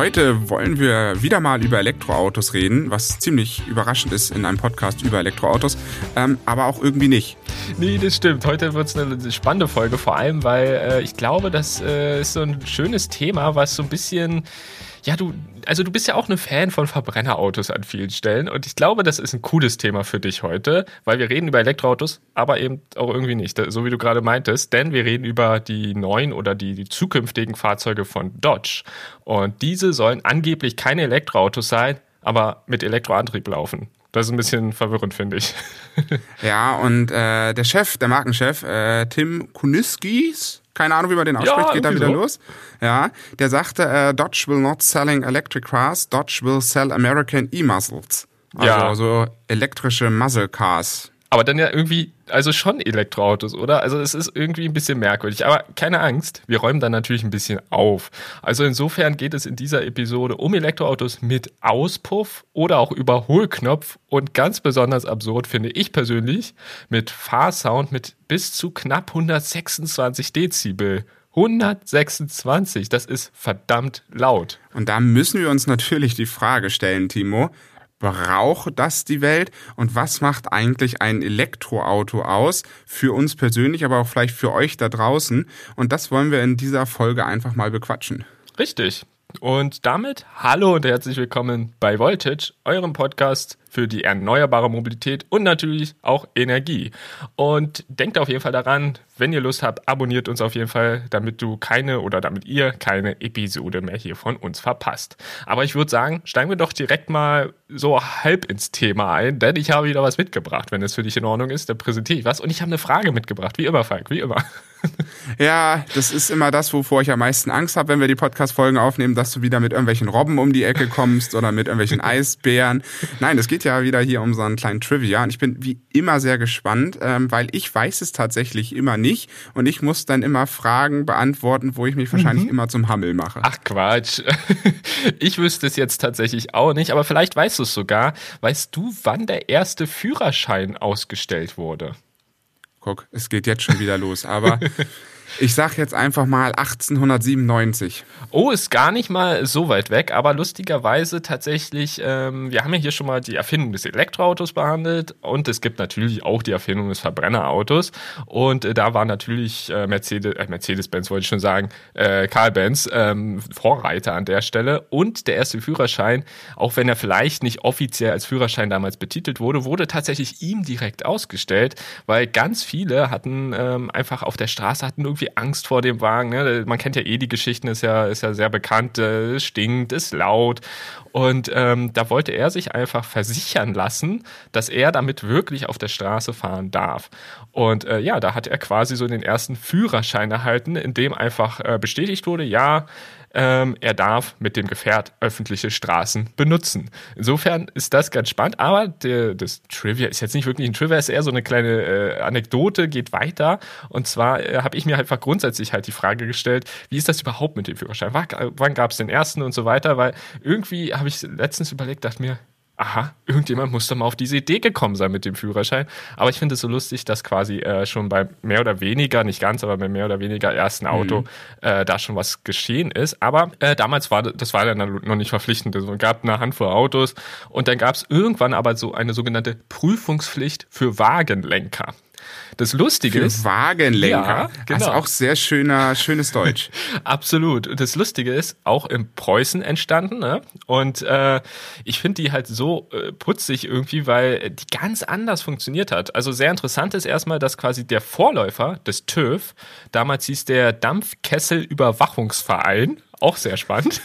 heute wollen wir wieder mal über Elektroautos reden, was ziemlich überraschend ist in einem Podcast über Elektroautos, ähm, aber auch irgendwie nicht. Nee, das stimmt. Heute wird es eine spannende Folge, vor allem, weil äh, ich glaube, das äh, ist so ein schönes Thema, was so ein bisschen ja, du, also du bist ja auch ein Fan von Verbrennerautos an vielen Stellen und ich glaube, das ist ein cooles Thema für dich heute, weil wir reden über Elektroautos, aber eben auch irgendwie nicht, so wie du gerade meintest, denn wir reden über die neuen oder die, die zukünftigen Fahrzeuge von Dodge und diese sollen angeblich keine Elektroautos sein, aber mit Elektroantrieb laufen. Das ist ein bisschen verwirrend, finde ich. ja, und äh, der Chef, der Markenchef, äh, Tim Kuniskis, keine Ahnung, wie man den ausspricht, ja, geht da wieder so. los. Ja, der sagte, äh, Dodge will not selling electric cars, Dodge will sell American E-Muscles. Also ja. so elektrische Muscle Cars. Aber dann ja irgendwie, also schon Elektroautos, oder? Also es ist irgendwie ein bisschen merkwürdig. Aber keine Angst, wir räumen dann natürlich ein bisschen auf. Also insofern geht es in dieser Episode um Elektroautos mit Auspuff oder auch Überholknopf und ganz besonders absurd finde ich persönlich mit Fahrsound mit bis zu knapp 126 Dezibel. 126, das ist verdammt laut. Und da müssen wir uns natürlich die Frage stellen, Timo, braucht das die Welt und was macht eigentlich ein Elektroauto aus für uns persönlich, aber auch vielleicht für euch da draußen und das wollen wir in dieser Folge einfach mal bequatschen. Richtig. Und damit hallo und herzlich willkommen bei Voltage, eurem Podcast für die erneuerbare Mobilität und natürlich auch Energie. Und denkt auf jeden Fall daran, wenn ihr Lust habt, abonniert uns auf jeden Fall, damit du keine oder damit ihr keine Episode mehr hier von uns verpasst. Aber ich würde sagen, steigen wir doch direkt mal so halb ins Thema ein, denn ich habe wieder was mitgebracht. Wenn es für dich in Ordnung ist, dann präsentiere ich was. Und ich habe eine Frage mitgebracht, wie immer, Falk, wie immer. Ja, das ist immer das, wovor ich am meisten Angst habe, wenn wir die Podcast-Folgen aufnehmen, dass du wieder mit irgendwelchen Robben um die Ecke kommst oder mit irgendwelchen Eisbären. Nein, geht geht ja wieder hier um so einen kleinen Trivia und ich bin wie immer sehr gespannt, ähm, weil ich weiß es tatsächlich immer nicht und ich muss dann immer Fragen beantworten, wo ich mich wahrscheinlich mhm. immer zum Hammel mache. Ach Quatsch. Ich wüsste es jetzt tatsächlich auch nicht, aber vielleicht weißt du es sogar. Weißt du, wann der erste Führerschein ausgestellt wurde? Guck, es geht jetzt schon wieder los, aber Ich sag jetzt einfach mal 1897. Oh, ist gar nicht mal so weit weg, aber lustigerweise tatsächlich, ähm, wir haben ja hier schon mal die Erfindung des Elektroautos behandelt und es gibt natürlich auch die Erfindung des Verbrennerautos und äh, da war natürlich äh, Mercedes, äh, Mercedes-Benz wollte ich schon sagen, äh, Karl-Benz ähm, Vorreiter an der Stelle und der erste Führerschein, auch wenn er vielleicht nicht offiziell als Führerschein damals betitelt wurde, wurde tatsächlich ihm direkt ausgestellt, weil ganz viele hatten ähm, einfach auf der Straße hatten irgendwie irgendwie Angst vor dem Wagen. Ne? Man kennt ja eh die Geschichten, ist ja, ist ja sehr bekannt, äh, es stinkt, ist laut. Und ähm, da wollte er sich einfach versichern lassen, dass er damit wirklich auf der Straße fahren darf. Und äh, ja, da hat er quasi so den ersten Führerschein erhalten, in dem einfach äh, bestätigt wurde, ja, ähm, er darf mit dem Gefährt öffentliche Straßen benutzen. Insofern ist das ganz spannend, aber der, das Trivia ist jetzt nicht wirklich ein Trivia, ist eher so eine kleine äh, Anekdote, geht weiter. Und zwar äh, habe ich mir einfach grundsätzlich halt die Frage gestellt, wie ist das überhaupt mit dem Führerschein? Wann gab es den ersten und so weiter? Weil irgendwie habe ich letztens überlegt, dachte mir, aha, irgendjemand muss da mal auf diese Idee gekommen sein mit dem Führerschein. Aber ich finde es so lustig, dass quasi äh, schon bei mehr oder weniger, nicht ganz, aber bei mehr oder weniger ersten Auto mhm. äh, da schon was geschehen ist. Aber äh, damals war das war dann noch nicht verpflichtend. Es gab eine Handvoll Autos und dann gab es irgendwann aber so eine sogenannte Prüfungspflicht für Wagenlenker. Das Lustige Für ist. Wagenlenker. Ja, genau. Das ist auch sehr schöner, schönes Deutsch. Absolut. Und das Lustige ist auch in Preußen entstanden. Ne? Und äh, ich finde die halt so äh, putzig irgendwie, weil die ganz anders funktioniert hat. Also sehr interessant ist erstmal, dass quasi der Vorläufer des TÜV, damals hieß der Dampfkesselüberwachungsverein, auch sehr spannend.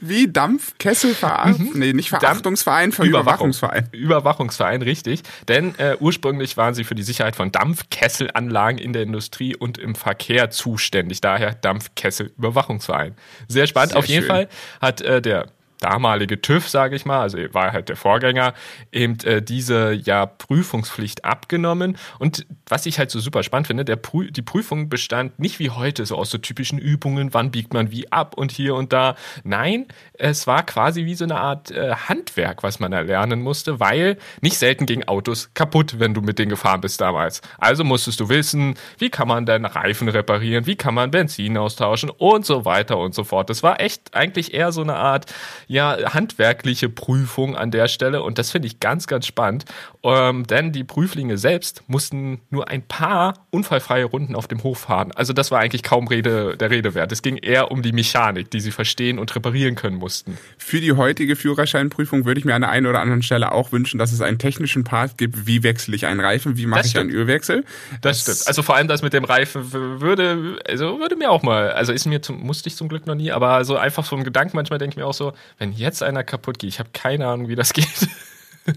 Wie Dampfkesselverein? Mhm. Nee, nicht Verachtungsverein, für Überwachungsverein. Überwachungsverein, richtig. Denn äh, ursprünglich waren sie für die Sicherheit von Dampfkesselanlagen in der Industrie und im Verkehr zuständig. Daher Dampfkesselüberwachungsverein. Sehr spannend. Sehr Auf jeden schön. Fall hat äh, der damalige TÜV, sage ich mal, also war halt der Vorgänger, eben äh, diese ja Prüfungspflicht abgenommen. Und was ich halt so super spannend finde, der Prü die Prüfung bestand nicht wie heute so aus so typischen Übungen, wann biegt man wie ab und hier und da. Nein, es war quasi wie so eine Art äh, Handwerk, was man erlernen musste, weil nicht selten gingen Autos kaputt, wenn du mit denen gefahren bist damals. Also musstest du wissen, wie kann man denn Reifen reparieren, wie kann man Benzin austauschen und so weiter und so fort. Das war echt eigentlich eher so eine Art ja handwerkliche Prüfung an der Stelle und das finde ich ganz, ganz spannend, ähm, denn die Prüflinge selbst mussten nur ein paar unfallfreie Runden auf dem Hof fahren. Also das war eigentlich kaum Rede, der Rede wert. Es ging eher um die Mechanik, die sie verstehen und reparieren können mussten. Für die heutige Führerscheinprüfung würde ich mir an der einen oder anderen Stelle auch wünschen, dass es einen technischen Part gibt, wie wechsle ich einen Reifen, wie mache ich einen Ölwechsel. Das, das, stimmt. Also vor allem das mit dem Reifen würde, also würde mir auch mal, also ist mir zum, musste ich zum Glück noch nie, aber so einfach vom Gedanken manchmal denke ich mir auch so, wenn jetzt einer kaputt geht, ich habe keine Ahnung, wie das geht.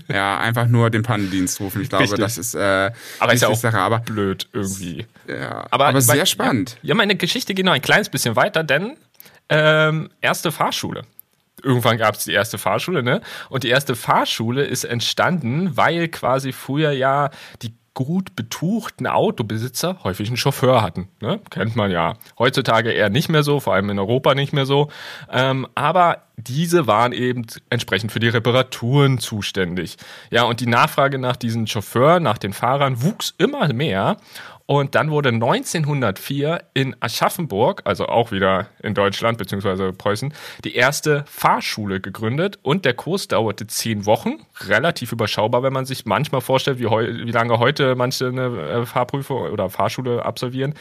Ja, einfach nur den Pannendienst rufen. Ich glaube, Richtig. das ist äh, aber ist ja auch Sache, aber blöd irgendwie. Ja, aber, aber sehr spannend. Ja, ja, meine Geschichte geht noch ein kleines bisschen weiter, denn ähm, erste Fahrschule. Irgendwann gab es die erste Fahrschule, ne? Und die erste Fahrschule ist entstanden, weil quasi früher ja die gut betuchten Autobesitzer häufig einen Chauffeur hatten. Ne? Kennt man ja. Heutzutage eher nicht mehr so, vor allem in Europa nicht mehr so. Ähm, aber diese waren eben entsprechend für die Reparaturen zuständig. Ja, und die Nachfrage nach diesen Chauffeuren, nach den Fahrern wuchs immer mehr. Und dann wurde 1904 in Aschaffenburg, also auch wieder in Deutschland bzw. Preußen, die erste Fahrschule gegründet und der Kurs dauerte zehn Wochen, relativ überschaubar, wenn man sich manchmal vorstellt, wie, wie lange heute manche eine äh, Fahrprüfung oder Fahrschule absolvieren,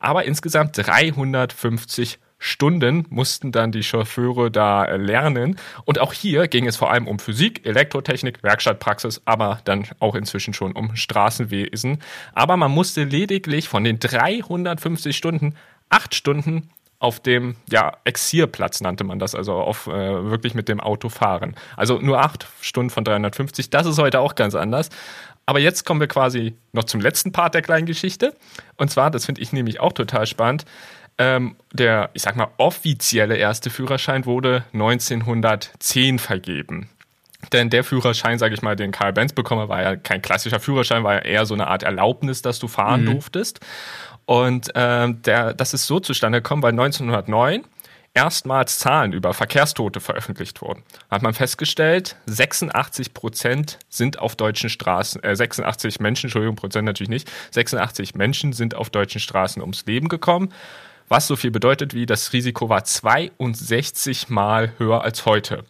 aber insgesamt 350 Stunden mussten dann die Chauffeure da äh, lernen. Und auch hier ging es vor allem um Physik, Elektrotechnik, Werkstattpraxis, aber dann auch inzwischen schon um Straßenwesen. Aber man musste lediglich von den 350 Stunden acht Stunden auf dem ja, Exierplatz nannte man das, also auf äh, wirklich mit dem Auto fahren. Also nur acht Stunden von 350. Das ist heute auch ganz anders. Aber jetzt kommen wir quasi noch zum letzten Part der kleinen Geschichte. Und zwar, das finde ich nämlich auch total spannend. Ähm, der, ich sag mal, offizielle erste Führerschein wurde 1910 vergeben. Denn der Führerschein, sage ich mal, den Karl Benz bekomme, war ja kein klassischer Führerschein, war ja eher so eine Art Erlaubnis, dass du fahren mhm. durftest. Und ähm, der, das ist so zustande gekommen, weil 1909 erstmals Zahlen über Verkehrstote veröffentlicht wurden. Hat man festgestellt, 86 Prozent sind auf deutschen Straßen, äh, 86 Menschen, Entschuldigung, Prozent natürlich nicht, 86 Menschen sind auf deutschen Straßen ums Leben gekommen was so viel bedeutet wie das Risiko war 62 mal höher als heute.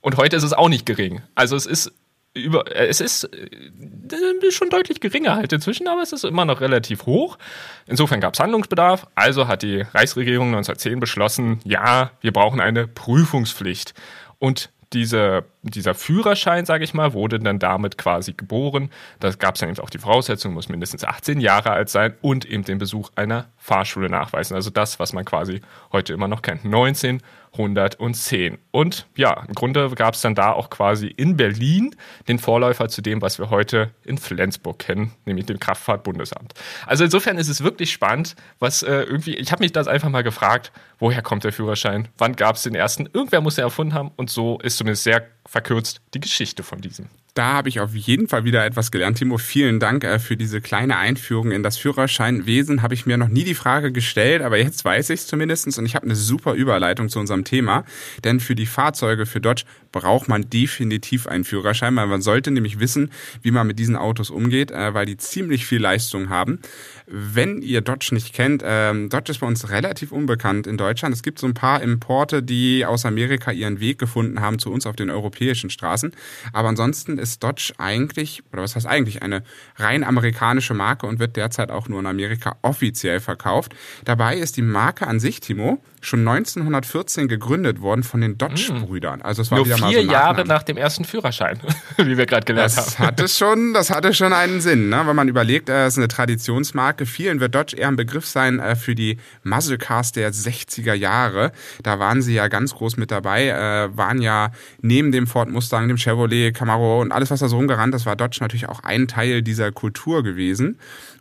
Und heute ist es auch nicht gering. Also es ist über, äh, es ist äh, schon deutlich geringer halt inzwischen, aber es ist immer noch relativ hoch. Insofern gab es Handlungsbedarf. Also hat die Reichsregierung 1910 beschlossen, ja, wir brauchen eine Prüfungspflicht. Und diese, dieser Führerschein, sage ich mal, wurde dann damit quasi geboren. Da gab es dann eben auch die Voraussetzung, muss mindestens 18 Jahre alt sein und eben den Besuch einer Fahrschule nachweisen. Also das, was man quasi heute immer noch kennt. 19 110. Und ja, im Grunde gab es dann da auch quasi in Berlin den Vorläufer zu dem, was wir heute in Flensburg kennen, nämlich dem Kraftfahrtbundesamt. Also insofern ist es wirklich spannend, was äh, irgendwie, ich habe mich das einfach mal gefragt, woher kommt der Führerschein? Wann gab es den ersten? Irgendwer muss er erfunden haben und so ist zumindest sehr verkürzt die Geschichte von diesem. Da habe ich auf jeden Fall wieder etwas gelernt. Timo, vielen Dank äh, für diese kleine Einführung in das Führerscheinwesen. Habe ich mir noch nie die Frage gestellt, aber jetzt weiß ich es zumindest und ich habe eine super Überleitung zu unserem Thema. Denn für die Fahrzeuge für Dodge braucht man definitiv einen Führerschein, weil man sollte nämlich wissen, wie man mit diesen Autos umgeht, äh, weil die ziemlich viel Leistung haben. Wenn ihr Dodge nicht kennt, ähm, Dodge ist bei uns relativ unbekannt in Deutschland. Es gibt so ein paar Importe, die aus Amerika ihren Weg gefunden haben zu uns auf den europäischen Straßen. Aber ansonsten ist Dodge eigentlich, oder was heißt eigentlich, eine rein amerikanische Marke und wird derzeit auch nur in Amerika offiziell verkauft. Dabei ist die Marke an sich, Timo, schon 1914 gegründet worden von den Dodge-Brüdern. Also es war Nur wieder mal vier so Jahre nach dem ersten Führerschein, wie wir gerade gelernt das haben. Hatte schon, das hatte schon einen Sinn, ne? wenn man überlegt, es ist eine Traditionsmarke. Vielen wird Dodge eher ein Begriff sein äh, für die Muscle Cars der 60er Jahre. Da waren sie ja ganz groß mit dabei, äh, waren ja neben dem Ford Mustang, dem Chevrolet, Camaro und alles, was da so rumgerannt ist, war Dodge natürlich auch ein Teil dieser Kultur gewesen.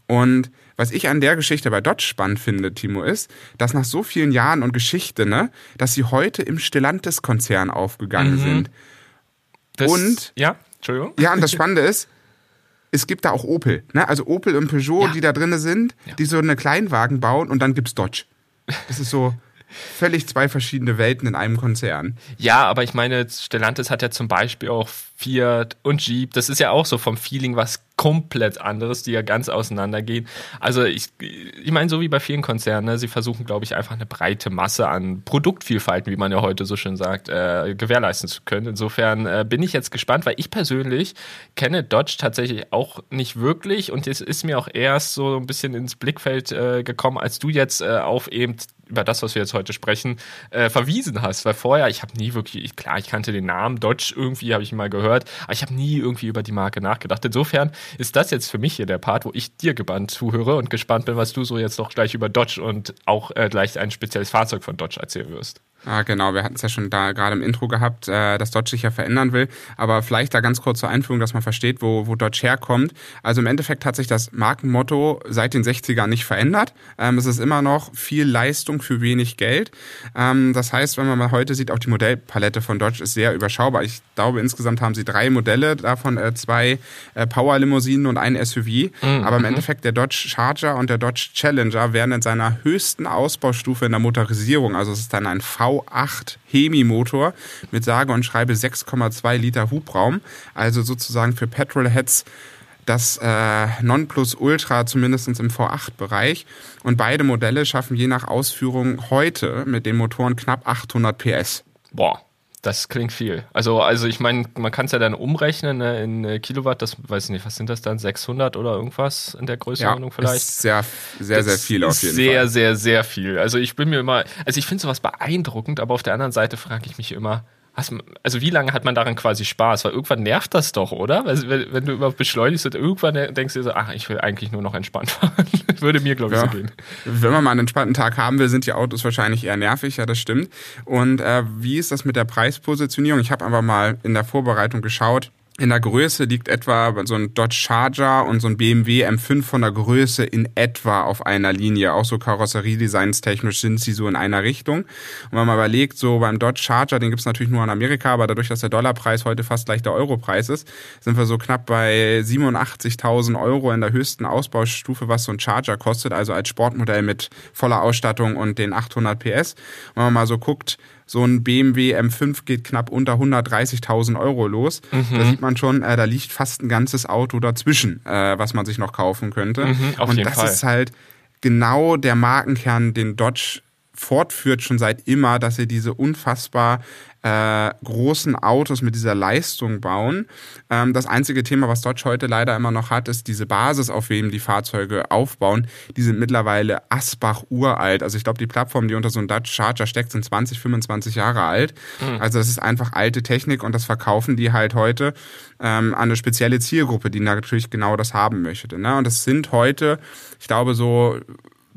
Und was ich an der Geschichte bei Dodge spannend finde, Timo, ist, dass nach so vielen Jahren und Geschichte, ne, dass sie heute im Stellantis-Konzern aufgegangen mhm. sind. Das, und ja, Entschuldigung. Ja, und das Spannende ist, es gibt da auch Opel, ne? Also Opel und Peugeot, ja. die da drin sind, ja. die so eine Kleinwagen bauen und dann gibt's Dodge. Das ist so völlig zwei verschiedene Welten in einem Konzern. Ja, aber ich meine, Stellantis hat ja zum Beispiel auch Fiat und Jeep. Das ist ja auch so vom Feeling was komplett anderes, die ja ganz auseinandergehen. Also ich, ich meine, so wie bei vielen Konzernen, ne, sie versuchen, glaube ich, einfach eine breite Masse an Produktvielfalten, wie man ja heute so schön sagt, äh, gewährleisten zu können. Insofern äh, bin ich jetzt gespannt, weil ich persönlich kenne Dodge tatsächlich auch nicht wirklich und es ist mir auch erst so ein bisschen ins Blickfeld äh, gekommen, als du jetzt äh, auf eben über das, was wir jetzt heute sprechen, äh, verwiesen hast. Weil vorher, ich habe nie wirklich, klar, ich kannte den Namen Dodge irgendwie, habe ich mal gehört, aber ich habe nie irgendwie über die Marke nachgedacht. Insofern ist das jetzt für mich hier der Part, wo ich dir gebannt zuhöre und gespannt bin, was du so jetzt noch gleich über Dodge und auch äh, gleich ein spezielles Fahrzeug von Dodge erzählen wirst. Ah, genau, wir hatten es ja schon da gerade im Intro gehabt, äh, dass Dodge sich ja verändern will. Aber vielleicht da ganz kurz zur Einführung, dass man versteht, wo, wo Dodge herkommt. Also im Endeffekt hat sich das Markenmotto seit den 60ern nicht verändert. Ähm, es ist immer noch viel Leistung für wenig Geld. Ähm, das heißt, wenn man mal heute sieht, auch die Modellpalette von Dodge ist sehr überschaubar. Ich glaube, insgesamt haben sie drei Modelle, davon äh, zwei äh, Power-Limousinen und ein SUV. Mhm. Aber im Endeffekt der Dodge Charger und der Dodge Challenger werden in seiner höchsten Ausbaustufe in der Motorisierung, also es ist dann ein V V8 Hemi-Motor mit sage und schreibe 6,2 Liter Hubraum. Also sozusagen für Petrolheads das äh, Nonplusultra zumindest im V8-Bereich. Und beide Modelle schaffen je nach Ausführung heute mit den Motoren knapp 800 PS. Boah. Das klingt viel. Also, also ich meine, man kann es ja dann umrechnen ne, in äh, Kilowatt. Das weiß ich nicht, was sind das dann? 600 oder irgendwas in der Größenordnung ja, vielleicht? Ist sehr, sehr, sehr viel auf jeden sehr, Fall. Sehr, sehr, sehr viel. Also ich bin mir immer, also ich finde sowas beeindruckend, aber auf der anderen Seite frage ich mich immer, also wie lange hat man daran quasi Spaß? Weil irgendwann nervt das doch, oder? Wenn, wenn du immer beschleunigst und irgendwann denkst du dir so, ach, ich will eigentlich nur noch entspannt fahren. Würde mir, glaube ich, ja. so gehen. Wenn man mal einen entspannten Tag haben will, sind die Autos wahrscheinlich eher nervig, ja, das stimmt. Und äh, wie ist das mit der Preispositionierung? Ich habe einfach mal in der Vorbereitung geschaut. In der Größe liegt etwa so ein Dodge Charger und so ein BMW M5 von der Größe in etwa auf einer Linie. Auch so Karosseriedesigns technisch sind sie so in einer Richtung. Und wenn man überlegt, so beim Dodge Charger, den gibt's natürlich nur in Amerika, aber dadurch, dass der Dollarpreis heute fast gleich der Europreis ist, sind wir so knapp bei 87.000 Euro in der höchsten Ausbaustufe, was so ein Charger kostet, also als Sportmodell mit voller Ausstattung und den 800 PS. wenn man mal so guckt, so ein BMW M5 geht knapp unter 130.000 Euro los. Mhm. Da sieht man schon, äh, da liegt fast ein ganzes Auto dazwischen, äh, was man sich noch kaufen könnte. Mhm, Und das Fall. ist halt genau der Markenkern, den Dodge fortführt schon seit immer, dass sie diese unfassbar äh, großen Autos mit dieser Leistung bauen. Ähm, das einzige Thema, was Dodge heute leider immer noch hat, ist diese Basis, auf wem die Fahrzeuge aufbauen. Die sind mittlerweile Asbach uralt. Also ich glaube, die Plattform, die unter so einem Dodge Charger steckt, sind 20, 25 Jahre alt. Mhm. Also das ist einfach alte Technik und das verkaufen die halt heute ähm, an eine spezielle Zielgruppe, die natürlich genau das haben möchte. Ne? Und das sind heute, ich glaube, so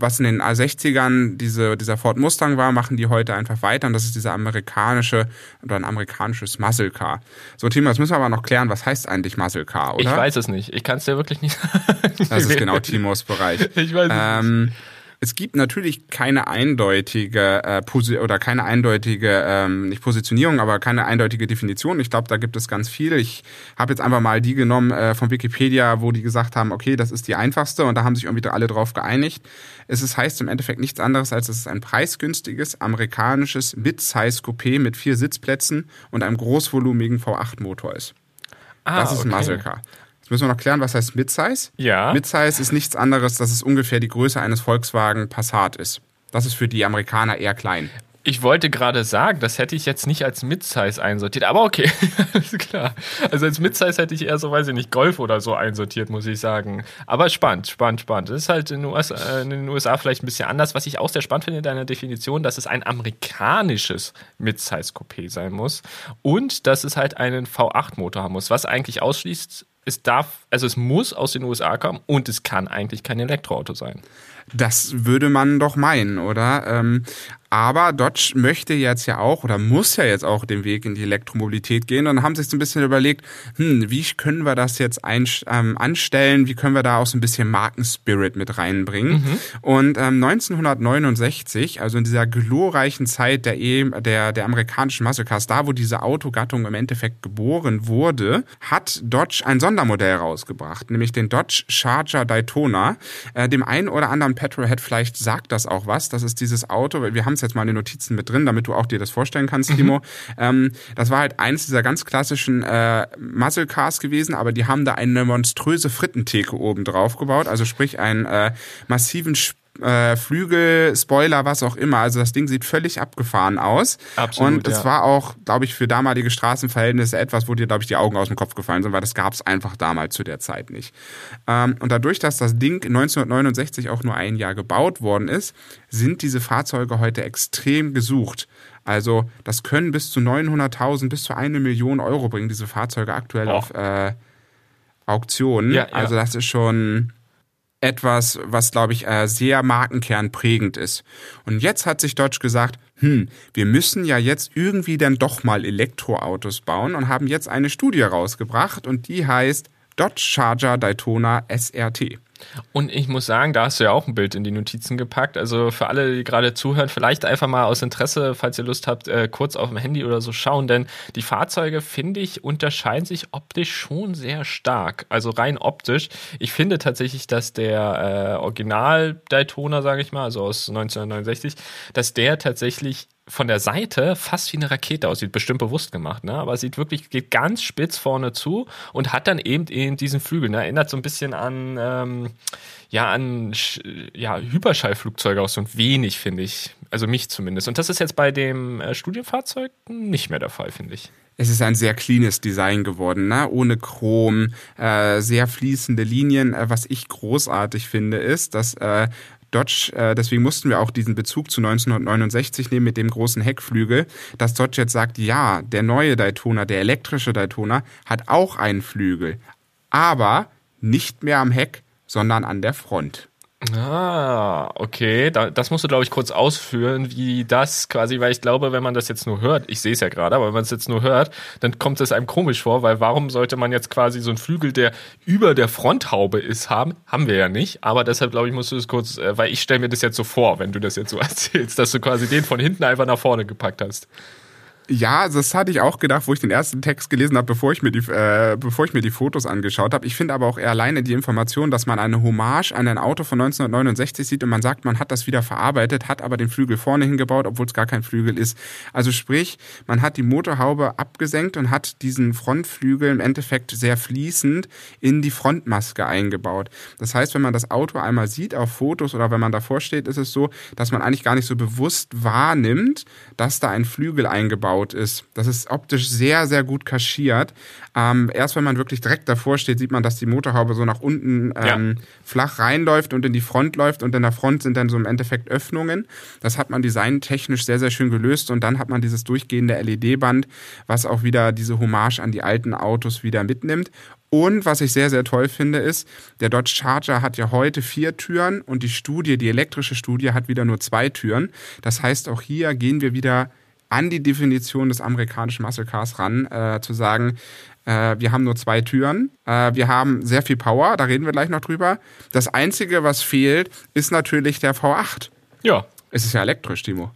was in den A60ern diese, dieser Ford Mustang war, machen die heute einfach weiter und das ist dieser amerikanische oder ein amerikanisches Muscle Car. So, Timo, jetzt müssen wir aber noch klären, was heißt eigentlich Muscle Car, oder? Ich weiß es nicht. Ich kann es dir wirklich nicht sagen. Das ist genau Timos Bereich. Ich weiß es ähm, nicht. Es gibt natürlich keine eindeutige äh, Posi oder keine eindeutige ähm, nicht Positionierung, aber keine eindeutige Definition. Ich glaube, da gibt es ganz viele. Ich habe jetzt einfach mal die genommen äh, von Wikipedia, wo die gesagt haben, okay, das ist die einfachste und da haben sich irgendwie alle drauf geeinigt. Es ist, heißt im Endeffekt nichts anderes, als dass es ein preisgünstiges amerikanisches Mid-Size Coupé mit vier Sitzplätzen und einem großvolumigen V8-Motor ist. Ah, das ist okay. ein Muscle Car. Müssen wir noch klären, was heißt Midsize? Ja. Midsize ist nichts anderes, dass es ungefähr die Größe eines Volkswagen Passat ist. Das ist für die Amerikaner eher klein. Ich wollte gerade sagen, das hätte ich jetzt nicht als Midsize einsortiert, aber okay, alles klar. Also als Midsize hätte ich eher so, weiß ich nicht, Golf oder so einsortiert, muss ich sagen. Aber spannend, spannend, spannend. Das ist halt in den, USA, äh, in den USA vielleicht ein bisschen anders. Was ich auch sehr spannend finde in deiner Definition, dass es ein amerikanisches Midsize-Coupé sein muss und dass es halt einen V8-Motor haben muss, was eigentlich ausschließt, es darf Also es muss aus den USA kommen und es kann eigentlich kein Elektroauto sein. Das würde man doch meinen, oder? Ähm, aber Dodge möchte jetzt ja auch oder muss ja jetzt auch den Weg in die Elektromobilität gehen und haben sich so ein bisschen überlegt, hm, wie können wir das jetzt ein, ähm, anstellen? Wie können wir da auch so ein bisschen Markenspirit mit reinbringen? Mhm. Und ähm, 1969, also in dieser glorreichen Zeit der, e der, der amerikanischen Muscle Cars, da wo diese Autogattung im Endeffekt geboren wurde, hat Dodge ein Sondermodell rausgebracht, nämlich den Dodge Charger Daytona. Äh, dem einen oder anderen Petrolhead vielleicht sagt das auch was. Das ist dieses Auto, wir haben es jetzt mal in den Notizen mit drin, damit du auch dir das vorstellen kannst, mhm. Timo. Ähm, das war halt eins dieser ganz klassischen äh, Muscle Cars gewesen, aber die haben da eine monströse Frittentheke oben drauf gebaut, also sprich einen äh, massiven äh, Flügel, Spoiler, was auch immer. Also das Ding sieht völlig abgefahren aus. Absolut, und es ja. war auch, glaube ich, für damalige Straßenverhältnisse etwas, wo dir, glaube ich, die Augen aus dem Kopf gefallen sind, weil das gab es einfach damals zu der Zeit nicht. Ähm, und dadurch, dass das Ding 1969 auch nur ein Jahr gebaut worden ist, sind diese Fahrzeuge heute extrem gesucht. Also das können bis zu 900.000, bis zu eine Million Euro bringen, diese Fahrzeuge aktuell oh. auf äh, Auktionen. Ja, ja. Also das ist schon etwas, was, glaube ich, äh, sehr markenkernprägend ist. Und jetzt hat sich Dodge gesagt, hm, wir müssen ja jetzt irgendwie dann doch mal Elektroautos bauen und haben jetzt eine Studie rausgebracht und die heißt Dodge Charger Daytona SRT. Und ich muss sagen, da hast du ja auch ein Bild in die Notizen gepackt. Also für alle, die gerade zuhören, vielleicht einfach mal aus Interesse, falls ihr Lust habt, äh, kurz auf dem Handy oder so schauen. Denn die Fahrzeuge, finde ich, unterscheiden sich optisch schon sehr stark. Also rein optisch. Ich finde tatsächlich, dass der äh, Original Daytona, sage ich mal, also aus 1969, dass der tatsächlich von der Seite fast wie eine Rakete aussieht, bestimmt bewusst gemacht, ne? aber sieht wirklich, geht ganz spitz vorne zu und hat dann eben, eben diesen Flügel, ne? erinnert so ein bisschen an, ähm, ja, an ja, Hyperschallflugzeuge auch so ein wenig, finde ich, also mich zumindest. Und das ist jetzt bei dem äh, Studienfahrzeug nicht mehr der Fall, finde ich es ist ein sehr cleanes Design geworden, ne? ohne Chrom, äh, sehr fließende Linien. Äh, was ich großartig finde, ist, dass äh, Dodge, äh, deswegen mussten wir auch diesen Bezug zu 1969 nehmen mit dem großen Heckflügel, dass Dodge jetzt sagt, ja, der neue Daytona, der elektrische Daytona, hat auch einen Flügel, aber nicht mehr am Heck, sondern an der Front. Ah, okay. Da, das musst du, glaube ich, kurz ausführen, wie das quasi, weil ich glaube, wenn man das jetzt nur hört, ich sehe es ja gerade, aber wenn man es jetzt nur hört, dann kommt es einem komisch vor, weil warum sollte man jetzt quasi so einen Flügel, der über der Fronthaube ist, haben? Haben wir ja nicht. Aber deshalb, glaube ich, musst du es kurz, äh, weil ich stelle mir das jetzt so vor, wenn du das jetzt so erzählst, dass du quasi den von hinten einfach nach vorne gepackt hast. Ja, das hatte ich auch gedacht, wo ich den ersten Text gelesen habe, bevor ich mir die, äh, bevor ich mir die Fotos angeschaut habe. Ich finde aber auch eher alleine die Information, dass man eine Hommage an ein Auto von 1969 sieht und man sagt, man hat das wieder verarbeitet, hat aber den Flügel vorne hingebaut, obwohl es gar kein Flügel ist. Also sprich, man hat die Motorhaube abgesenkt und hat diesen Frontflügel im Endeffekt sehr fließend in die Frontmaske eingebaut. Das heißt, wenn man das Auto einmal sieht auf Fotos oder wenn man davor steht, ist es so, dass man eigentlich gar nicht so bewusst wahrnimmt, dass da ein Flügel eingebaut aufgebaut ist. Das ist optisch sehr, sehr gut kaschiert. Ähm, erst wenn man wirklich direkt davor steht, sieht man, dass die Motorhaube so nach unten ähm, ja. flach reinläuft und in die Front läuft und in der Front sind dann so im Endeffekt Öffnungen. Das hat man designtechnisch sehr, sehr schön gelöst und dann hat man dieses durchgehende LED-Band, was auch wieder diese Hommage an die alten Autos wieder mitnimmt. Und was ich sehr, sehr toll finde, ist, der Dodge Charger hat ja heute vier Türen und die Studie, die elektrische Studie hat wieder nur zwei Türen. Das heißt, auch hier gehen wir wieder an die Definition des amerikanischen Muscle Cars ran, äh, zu sagen, äh, wir haben nur zwei Türen, äh, wir haben sehr viel Power, da reden wir gleich noch drüber. Das Einzige, was fehlt, ist natürlich der V8. Ja. Es ist ja elektrisch, Timo.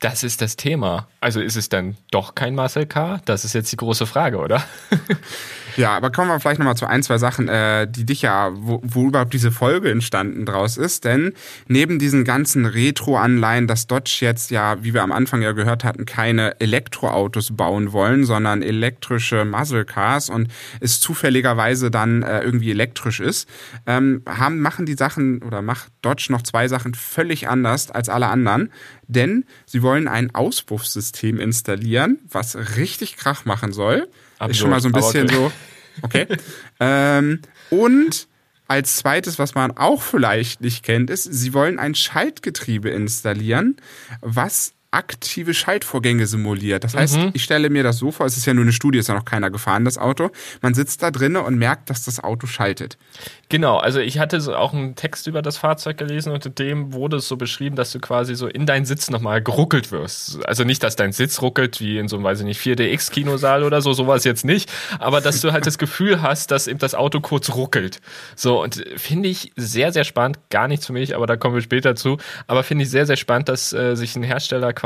Das ist das Thema. Also ist es dann doch kein Muscle Car? Das ist jetzt die große Frage, oder? Ja, aber kommen wir vielleicht nochmal zu ein, zwei Sachen, äh, die dich ja, wo, wo überhaupt diese Folge entstanden draus ist. Denn neben diesen ganzen Retro-Anleihen, dass Dodge jetzt ja, wie wir am Anfang ja gehört hatten, keine Elektroautos bauen wollen, sondern elektrische Muscle Cars und es zufälligerweise dann äh, irgendwie elektrisch ist, ähm, haben, machen die Sachen oder macht Dodge noch zwei Sachen völlig anders als alle anderen. Denn sie wollen ein Auspuffsystem installieren, was richtig Krach machen soll. Absurd, ist schon mal so ein bisschen okay. so. Okay. ähm, und als zweites, was man auch vielleicht nicht kennt, ist, sie wollen ein Schaltgetriebe installieren, was aktive Schaltvorgänge simuliert. Das heißt, mhm. ich stelle mir das so vor, es ist ja nur eine Studie, ist ja noch keiner gefahren, das Auto. Man sitzt da drinnen und merkt, dass das Auto schaltet. Genau, also ich hatte so auch einen Text über das Fahrzeug gelesen und in dem wurde es so beschrieben, dass du quasi so in deinen Sitz nochmal geruckelt wirst. Also nicht, dass dein Sitz ruckelt, wie in so einem, weiß ich nicht, 4DX-Kinosaal oder so, sowas jetzt nicht, aber dass du halt das Gefühl hast, dass eben das Auto kurz ruckelt. So, und finde ich sehr, sehr spannend, gar nichts für mich, aber da kommen wir später zu, aber finde ich sehr, sehr spannend, dass äh, sich ein Hersteller quasi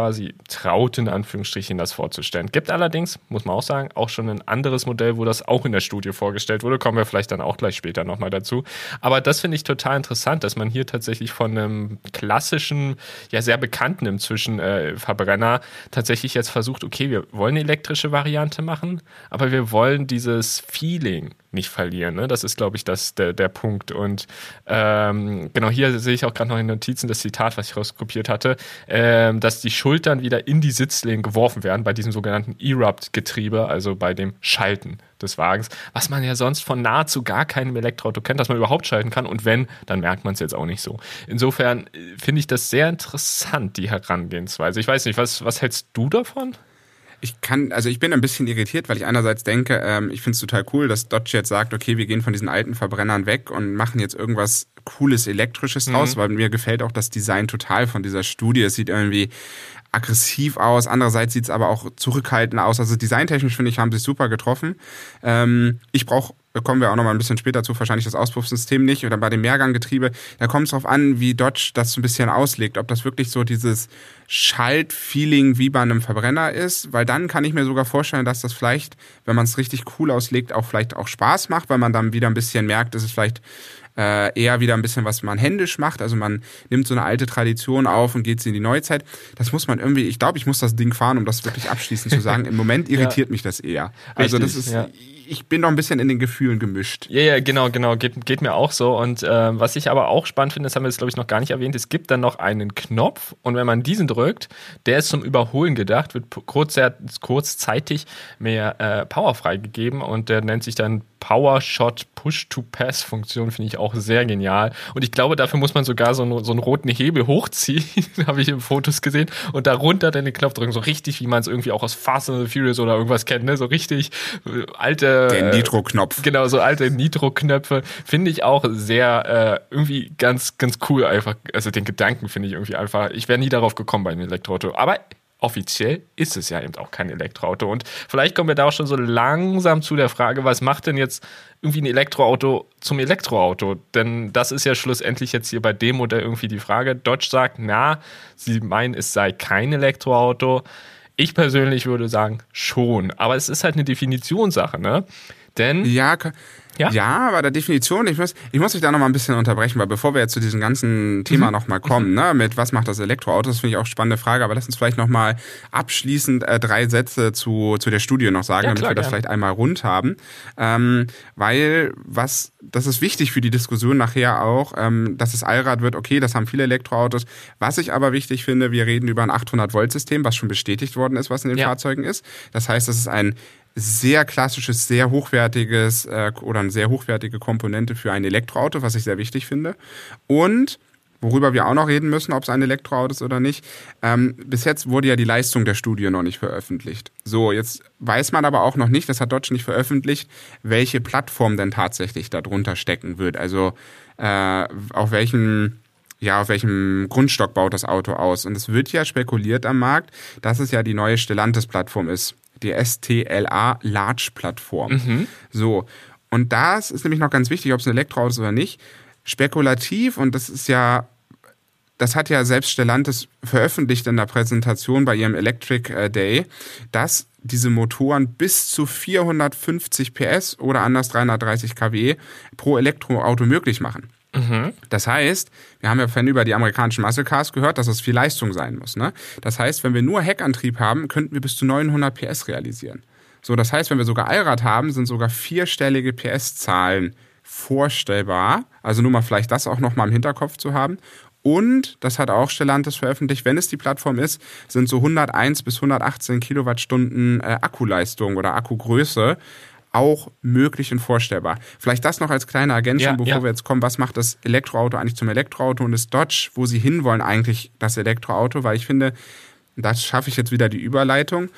traut, in Anführungsstrichen, das vorzustellen. Gibt allerdings, muss man auch sagen, auch schon ein anderes Modell, wo das auch in der Studie vorgestellt wurde. Kommen wir vielleicht dann auch gleich später nochmal dazu. Aber das finde ich total interessant, dass man hier tatsächlich von einem klassischen, ja sehr bekannten inzwischen äh, Verbrenner tatsächlich jetzt versucht, okay, wir wollen eine elektrische Variante machen, aber wir wollen dieses Feeling nicht verlieren. Ne? Das ist, glaube ich, das, der, der Punkt. Und ähm, genau hier sehe ich auch gerade noch in Notizen das Zitat, was ich rauskopiert hatte, ähm, dass die Schultern wieder in die Sitzlehnen geworfen werden bei diesem sogenannten Erupt-Getriebe, also bei dem Schalten des Wagens, was man ja sonst von nahezu gar keinem Elektroauto kennt, dass man überhaupt schalten kann. Und wenn, dann merkt man es jetzt auch nicht so. Insofern äh, finde ich das sehr interessant, die Herangehensweise. Ich weiß nicht, was, was hältst du davon? Ich kann, also ich bin ein bisschen irritiert, weil ich einerseits denke, ähm, ich finde es total cool, dass Dodge jetzt sagt, okay, wir gehen von diesen alten Verbrennern weg und machen jetzt irgendwas cooles elektrisches mhm. draus, weil mir gefällt auch das Design total von dieser Studie. Es sieht irgendwie aggressiv aus. Andererseits sieht es aber auch zurückhaltend aus. Also designtechnisch finde ich, haben sie super getroffen. Ähm, ich brauche da kommen wir auch noch mal ein bisschen später zu, wahrscheinlich das Auspuffsystem nicht oder bei dem Mehrganggetriebe, da kommt es darauf an, wie Dodge das so ein bisschen auslegt, ob das wirklich so dieses Schaltfeeling wie bei einem Verbrenner ist, weil dann kann ich mir sogar vorstellen, dass das vielleicht, wenn man es richtig cool auslegt, auch vielleicht auch Spaß macht, weil man dann wieder ein bisschen merkt, dass es vielleicht äh, eher wieder ein bisschen, was man händisch macht. Also man nimmt so eine alte Tradition auf und geht sie in die Neuzeit. Das muss man irgendwie, ich glaube, ich muss das Ding fahren, um das wirklich abschließend zu sagen. Im Moment irritiert ja. mich das eher. Also Richtig, das ist, ja ich bin noch ein bisschen in den Gefühlen gemischt. Ja, ja, genau, genau. Geht, geht mir auch so. Und äh, was ich aber auch spannend finde, das haben wir jetzt, glaube ich, noch gar nicht erwähnt, es gibt dann noch einen Knopf und wenn man diesen drückt, der ist zum Überholen gedacht, wird kurz, kurzzeitig mehr äh, Power freigegeben und der nennt sich dann Power Shot Push-to-Pass-Funktion finde ich auch sehr genial. Und ich glaube, dafür muss man sogar so, einen, so einen roten Hebel hochziehen, habe ich in Fotos gesehen, und darunter dann den Knopf drücken, so richtig, wie man es irgendwie auch aus Fast and the Furious oder irgendwas kennt, ne? so richtig äh, alte. Der Nitro-Knopf. Genau, so alte Nitro-Knöpfe finde ich auch sehr äh, irgendwie ganz, ganz cool einfach. Also den Gedanken finde ich irgendwie einfach. Ich wäre nie darauf gekommen bei einem Elektroauto. Aber offiziell ist es ja eben auch kein Elektroauto. Und vielleicht kommen wir da auch schon so langsam zu der Frage, was macht denn jetzt irgendwie ein Elektroauto zum Elektroauto? Denn das ist ja schlussendlich jetzt hier bei dem Modell irgendwie die Frage. Dodge sagt, na, sie meinen, es sei kein Elektroauto. Ich persönlich würde sagen, schon. Aber es ist halt eine Definitionssache, ne? Denn. Ja, ja? ja, bei der Definition, ich muss, ich muss mich da noch mal ein bisschen unterbrechen, weil bevor wir jetzt zu diesem ganzen Thema mhm. noch mal kommen, ne, mit was macht das Elektroauto, das finde ich auch eine spannende Frage, aber lass uns vielleicht noch mal abschließend äh, drei Sätze zu, zu der Studie noch sagen, ja, damit klar, wir das ja. vielleicht einmal rund haben, ähm, weil was, das ist wichtig für die Diskussion nachher auch, ähm, dass es Allrad wird, okay, das haben viele Elektroautos, was ich aber wichtig finde, wir reden über ein 800 Volt System, was schon bestätigt worden ist, was in den ja. Fahrzeugen ist, das heißt, das ist ein sehr klassisches, sehr hochwertiges äh, oder eine sehr hochwertige Komponente für ein Elektroauto, was ich sehr wichtig finde. Und worüber wir auch noch reden müssen, ob es ein Elektroauto ist oder nicht. Ähm, bis jetzt wurde ja die Leistung der Studie noch nicht veröffentlicht. So, jetzt weiß man aber auch noch nicht, das hat Dodge nicht veröffentlicht, welche Plattform denn tatsächlich darunter stecken wird. Also äh, auf welchen ja, auf welchem Grundstock baut das Auto aus? Und es wird ja spekuliert am Markt, dass es ja die neue Stellantis-Plattform ist die STLA Large Plattform. Mhm. So. Und das ist nämlich noch ganz wichtig, ob es ein Elektroauto ist oder nicht. Spekulativ, und das ist ja, das hat ja selbst Stellantis veröffentlicht in der Präsentation bei ihrem Electric äh, Day, dass diese Motoren bis zu 450 PS oder anders 330 kW pro Elektroauto möglich machen. Mhm. Das heißt, wir haben ja vorhin über die amerikanischen Muscle Cars gehört, dass es viel Leistung sein muss. Ne? Das heißt, wenn wir nur Heckantrieb haben, könnten wir bis zu 900 PS realisieren. So, das heißt, wenn wir sogar Allrad haben, sind sogar vierstellige PS-Zahlen vorstellbar. Also nur mal vielleicht das auch noch mal im Hinterkopf zu haben. Und, das hat auch Stellantis veröffentlicht, wenn es die Plattform ist, sind so 101 bis 118 Kilowattstunden äh, Akkuleistung oder Akkugröße auch möglich und vorstellbar. Vielleicht das noch als kleine Ergänzung, ja, bevor ja. wir jetzt kommen, was macht das Elektroauto eigentlich zum Elektroauto und ist Dodge, wo sie hinwollen eigentlich das Elektroauto, weil ich finde, da schaffe ich jetzt wieder die Überleitung,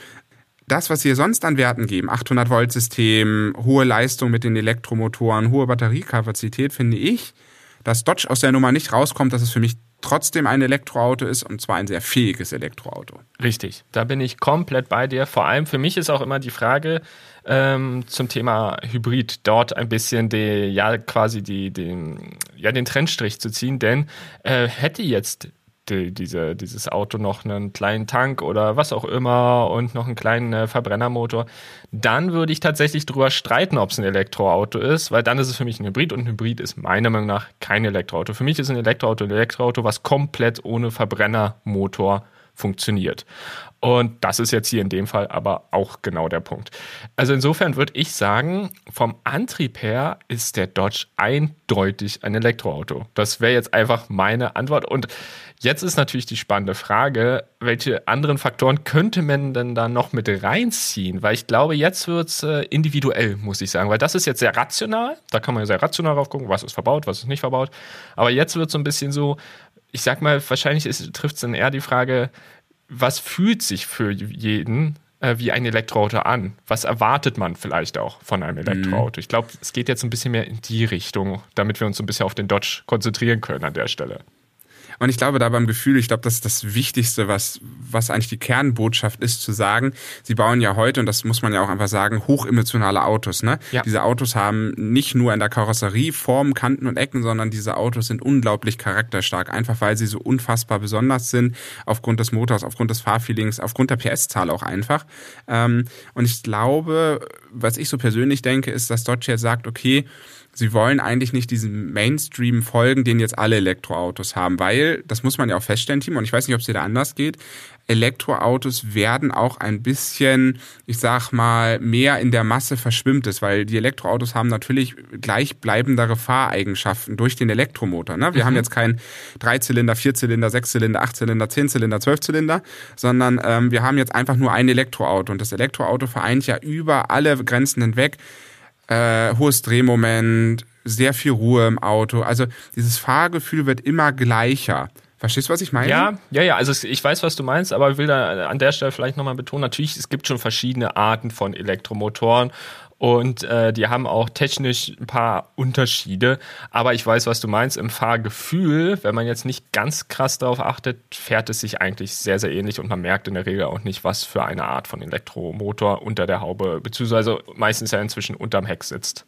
das, was sie sonst an Werten geben, 800 Volt System, hohe Leistung mit den Elektromotoren, hohe Batteriekapazität, finde ich, dass Dodge aus der Nummer nicht rauskommt, dass es für mich trotzdem ein Elektroauto ist und zwar ein sehr fähiges Elektroauto. Richtig, da bin ich komplett bei dir. Vor allem für mich ist auch immer die Frage ähm, zum Thema Hybrid dort ein bisschen die, ja quasi die, den, ja, den Trennstrich zu ziehen, denn äh, hätte jetzt die, diese, dieses Auto noch einen kleinen Tank oder was auch immer und noch einen kleinen äh, Verbrennermotor, dann würde ich tatsächlich drüber streiten, ob es ein Elektroauto ist, weil dann ist es für mich ein Hybrid und ein Hybrid ist meiner Meinung nach kein Elektroauto. Für mich ist ein Elektroauto ein Elektroauto, was komplett ohne Verbrennermotor funktioniert. Und das ist jetzt hier in dem Fall aber auch genau der Punkt. Also insofern würde ich sagen, vom Antrieb her ist der Dodge eindeutig ein Elektroauto. Das wäre jetzt einfach meine Antwort. Und Jetzt ist natürlich die spannende Frage, welche anderen Faktoren könnte man denn da noch mit reinziehen? Weil ich glaube, jetzt wird es äh, individuell, muss ich sagen. Weil das ist jetzt sehr rational. Da kann man ja sehr rational drauf gucken, was ist verbaut, was ist nicht verbaut. Aber jetzt wird es so ein bisschen so, ich sag mal, wahrscheinlich trifft es dann eher die Frage, was fühlt sich für jeden äh, wie ein Elektroauto an? Was erwartet man vielleicht auch von einem Elektroauto? Mhm. Ich glaube, es geht jetzt ein bisschen mehr in die Richtung, damit wir uns so ein bisschen auf den Dodge konzentrieren können an der Stelle. Und ich glaube da beim Gefühl, ich glaube, das ist das Wichtigste, was, was eigentlich die Kernbotschaft ist, zu sagen, sie bauen ja heute, und das muss man ja auch einfach sagen, hochemotionale Autos. Ne? Ja. Diese Autos haben nicht nur in der Karosserie Formen, Kanten und Ecken, sondern diese Autos sind unglaublich charakterstark, einfach weil sie so unfassbar besonders sind, aufgrund des Motors, aufgrund des Fahrfeelings, aufgrund der PS-Zahl auch einfach. Ähm, und ich glaube, was ich so persönlich denke, ist, dass Dodge jetzt sagt, okay, sie wollen eigentlich nicht diesem Mainstream folgen, den jetzt alle Elektroautos haben, weil, das muss man ja auch feststellen, Timo, und ich weiß nicht, ob es dir da anders geht, Elektroautos werden auch ein bisschen, ich sag mal, mehr in der Masse verschwimmt es, weil die Elektroautos haben natürlich gleichbleibendere Fahreigenschaften durch den Elektromotor. Ne? Wir mhm. haben jetzt kein Dreizylinder, Vierzylinder, Sechszylinder, Achtzylinder, Zehnzylinder, Zwölfzylinder, sondern ähm, wir haben jetzt einfach nur ein Elektroauto und das Elektroauto vereint ja über alle Grenzen hinweg äh, hohes Drehmoment, sehr viel Ruhe im Auto. Also dieses Fahrgefühl wird immer gleicher. Verstehst du, was ich meine? Ja, ja, ja. Also ich weiß, was du meinst, aber ich will da an der Stelle vielleicht nochmal betonen, natürlich, es gibt schon verschiedene Arten von Elektromotoren und äh, die haben auch technisch ein paar Unterschiede. Aber ich weiß, was du meinst. Im Fahrgefühl, wenn man jetzt nicht ganz krass darauf achtet, fährt es sich eigentlich sehr, sehr ähnlich und man merkt in der Regel auch nicht, was für eine Art von Elektromotor unter der Haube, beziehungsweise meistens ja inzwischen unterm Heck sitzt.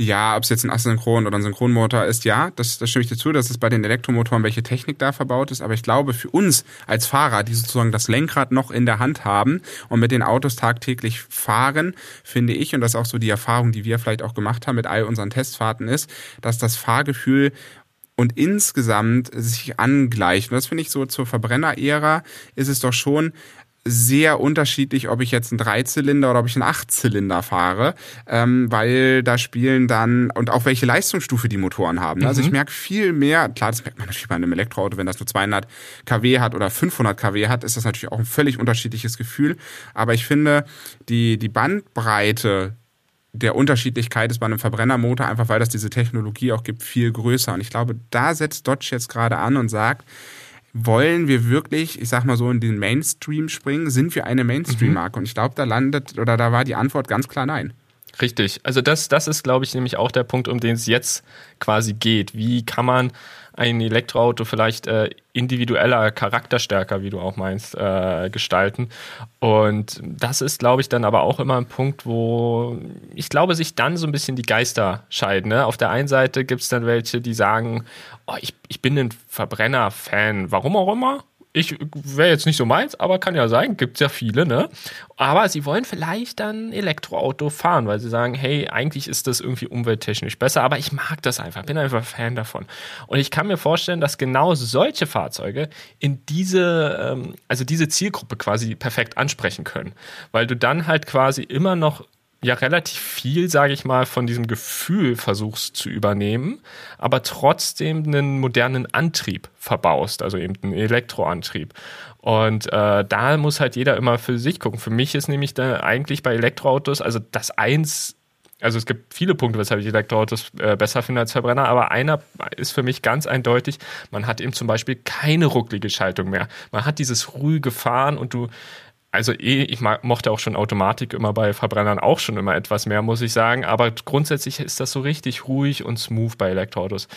Ja, ob es jetzt ein Asynchron oder ein Synchronmotor ist, ja, das, das stimme ich dir zu, dass es bei den Elektromotoren welche Technik da verbaut ist. Aber ich glaube, für uns als Fahrer, die sozusagen das Lenkrad noch in der Hand haben und mit den Autos tagtäglich fahren, finde ich, und das ist auch so die Erfahrung, die wir vielleicht auch gemacht haben mit all unseren Testfahrten, ist, dass das Fahrgefühl und insgesamt sich angleicht. Und das finde ich so zur Verbrenner-Ära ist es doch schon sehr unterschiedlich, ob ich jetzt einen Dreizylinder oder ob ich einen Achtzylinder fahre, ähm, weil da spielen dann und auch welche Leistungsstufe die Motoren haben. Mhm. Also ich mhm. merke viel mehr, klar, das merkt man natürlich bei einem Elektroauto, wenn das nur 200 kW hat oder 500 kW hat, ist das natürlich auch ein völlig unterschiedliches Gefühl. Aber ich finde, die, die Bandbreite der Unterschiedlichkeit ist bei einem Verbrennermotor, einfach weil das diese Technologie auch gibt, viel größer. Und ich glaube, da setzt Dodge jetzt gerade an und sagt, wollen wir wirklich, ich sag mal so, in den Mainstream springen? Sind wir eine Mainstream-Marke? Mhm. Und ich glaube, da landet oder da war die Antwort ganz klar nein. Richtig. Also das, das ist, glaube ich, nämlich auch der Punkt, um den es jetzt quasi geht. Wie kann man ein Elektroauto vielleicht äh, individueller, charakterstärker, wie du auch meinst, äh, gestalten. Und das ist, glaube ich, dann aber auch immer ein Punkt, wo ich glaube, sich dann so ein bisschen die Geister scheiden. Ne? Auf der einen Seite gibt es dann welche, die sagen, oh, ich, ich bin ein Verbrenner-Fan, warum auch immer ich wäre jetzt nicht so meins, aber kann ja sein, gibt ja viele, ne? Aber sie wollen vielleicht dann Elektroauto fahren, weil sie sagen, hey, eigentlich ist das irgendwie umwelttechnisch besser, aber ich mag das einfach, bin einfach Fan davon. Und ich kann mir vorstellen, dass genau solche Fahrzeuge in diese, ähm, also diese Zielgruppe quasi perfekt ansprechen können, weil du dann halt quasi immer noch ja relativ viel, sage ich mal, von diesem Gefühl versuchst zu übernehmen, aber trotzdem einen modernen Antrieb verbaust, also eben einen Elektroantrieb. Und äh, da muss halt jeder immer für sich gucken. Für mich ist nämlich da eigentlich bei Elektroautos, also das eins Also es gibt viele Punkte, weshalb ich Elektroautos äh, besser finde als Verbrenner, aber einer ist für mich ganz eindeutig, man hat eben zum Beispiel keine rucklige Schaltung mehr. Man hat dieses ruhige Fahren und du also eh, ich mochte auch schon Automatik immer bei Verbrennern auch schon immer etwas mehr, muss ich sagen. Aber grundsätzlich ist das so richtig ruhig und smooth bei Elektroautos.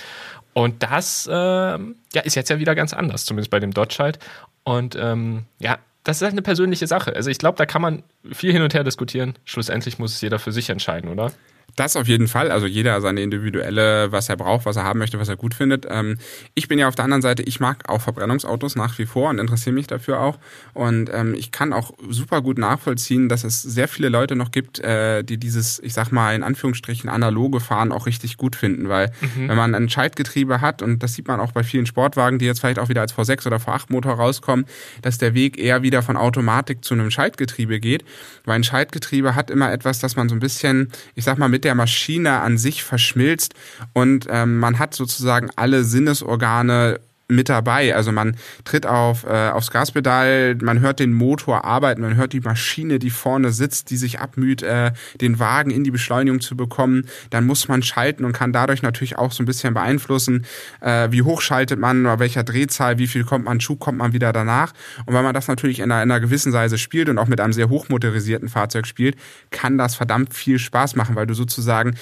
Und das äh, ja, ist jetzt ja wieder ganz anders, zumindest bei dem Dodge halt. Und ähm, ja, das ist halt eine persönliche Sache. Also ich glaube, da kann man viel hin und her diskutieren. Schlussendlich muss es jeder für sich entscheiden, oder? Das auf jeden Fall. Also jeder seine individuelle, was er braucht, was er haben möchte, was er gut findet. Ähm, ich bin ja auf der anderen Seite, ich mag auch Verbrennungsautos nach wie vor und interessiere mich dafür auch. Und ähm, ich kann auch super gut nachvollziehen, dass es sehr viele Leute noch gibt, äh, die dieses, ich sag mal in Anführungsstrichen, analoge Fahren auch richtig gut finden. Weil mhm. wenn man ein Schaltgetriebe hat, und das sieht man auch bei vielen Sportwagen, die jetzt vielleicht auch wieder als V6 oder V8 Motor rauskommen, dass der Weg eher wieder von Automatik zu einem Schaltgetriebe geht. Weil ein Schaltgetriebe hat immer etwas, dass man so ein bisschen, ich sag mal, mit der Maschine an sich verschmilzt und ähm, man hat sozusagen alle Sinnesorgane mit dabei. Also man tritt auf, äh, aufs Gaspedal, man hört den Motor arbeiten, man hört die Maschine, die vorne sitzt, die sich abmüht, äh, den Wagen in die Beschleunigung zu bekommen. Dann muss man schalten und kann dadurch natürlich auch so ein bisschen beeinflussen, äh, wie hoch schaltet man, bei welcher Drehzahl, wie viel kommt man, Schub kommt man wieder danach. Und wenn man das natürlich in einer, in einer gewissen Weise spielt und auch mit einem sehr hochmotorisierten Fahrzeug spielt, kann das verdammt viel Spaß machen, weil du sozusagen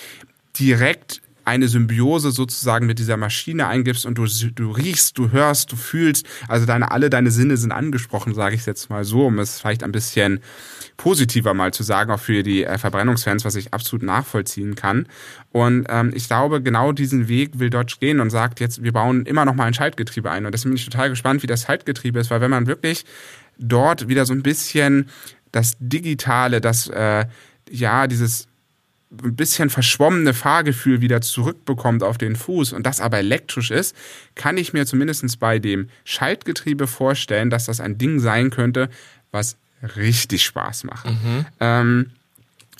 direkt eine Symbiose sozusagen mit dieser Maschine eingibst und du, du riechst, du hörst, du fühlst, also deine, alle deine Sinne sind angesprochen, sage ich jetzt mal so, um es vielleicht ein bisschen positiver mal zu sagen, auch für die äh, Verbrennungsfans, was ich absolut nachvollziehen kann. Und ähm, ich glaube, genau diesen Weg will Dodge gehen und sagt jetzt, wir bauen immer noch mal ein Schaltgetriebe ein. Und deswegen bin ich total gespannt, wie das Schaltgetriebe ist, weil wenn man wirklich dort wieder so ein bisschen das Digitale, das äh, ja, dieses ein bisschen verschwommene Fahrgefühl wieder zurückbekommt auf den Fuß und das aber elektrisch ist, kann ich mir zumindest bei dem Schaltgetriebe vorstellen, dass das ein Ding sein könnte, was richtig Spaß macht. Mhm. Ähm,